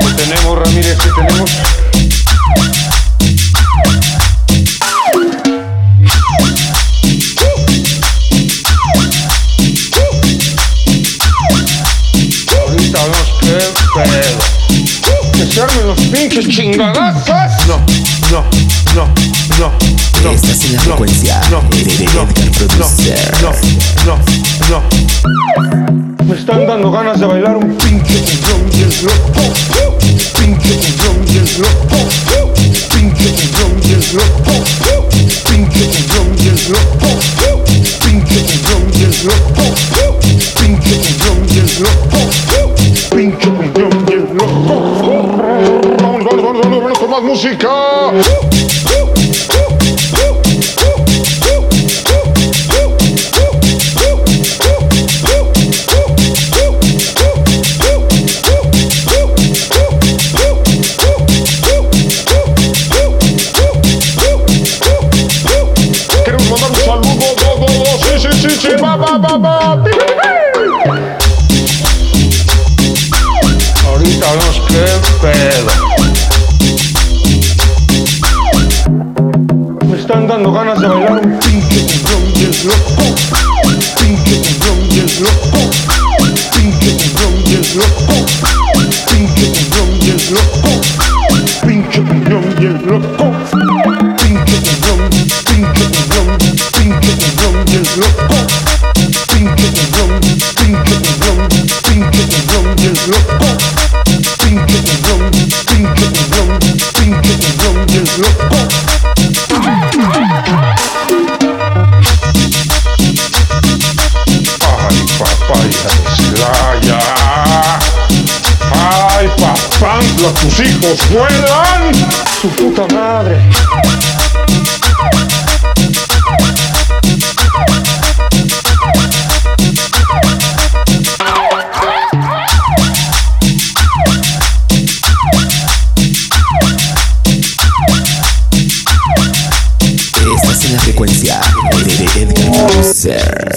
¿Qué tenemos, Ramírez? ¿Qué tenemos? Ahorita vemos qué pedo. Que se armen los pinches chingadazos. No, no. Estás en la frecuencia no, no. No, no. Me están dando ganas de bailar un Pinche cumbión bien loco. Pinche cumbión bien loco. Pinche cumbión bien loco. Pinche cumbión bien loco. Pinche cumbión bien loco. Pinche cumbión bien loco. Pinche cumbión bien loco. Vamos, vamos, vamos, vamos con más música. Dando ganas de bailar un Pinche cumbión bien loco. Pinche cumbión bien loco. Pinche cumbión bien loco. Pinche cumbión bien loco. Pinche cumbión bien loco. Los tus hijos vuelan. Su puta madre. Estás en la frecuencia de Edgar Producer.